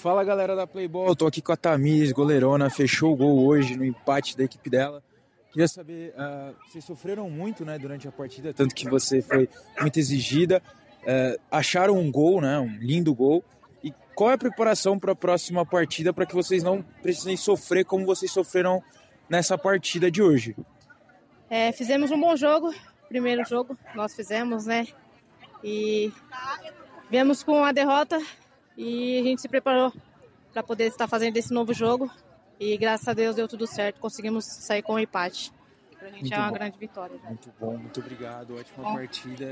Fala galera da Playball, tô aqui com a Tamires, goleirona, fechou o gol hoje no empate da equipe dela. Queria saber, uh, vocês sofreram muito né, durante a partida, tanto que você foi muito exigida. Uh, acharam um gol, né, um lindo gol. E qual é a preparação para a próxima partida para que vocês não precisem sofrer como vocês sofreram nessa partida de hoje? É, fizemos um bom jogo, primeiro jogo nós fizemos, né? E viemos com a derrota e a gente se preparou para poder estar fazendo esse novo jogo. E graças a Deus deu tudo certo, conseguimos sair com o um empate. Pra gente muito é uma bom. grande vitória. Muito bom, muito obrigado, ótima bom. partida.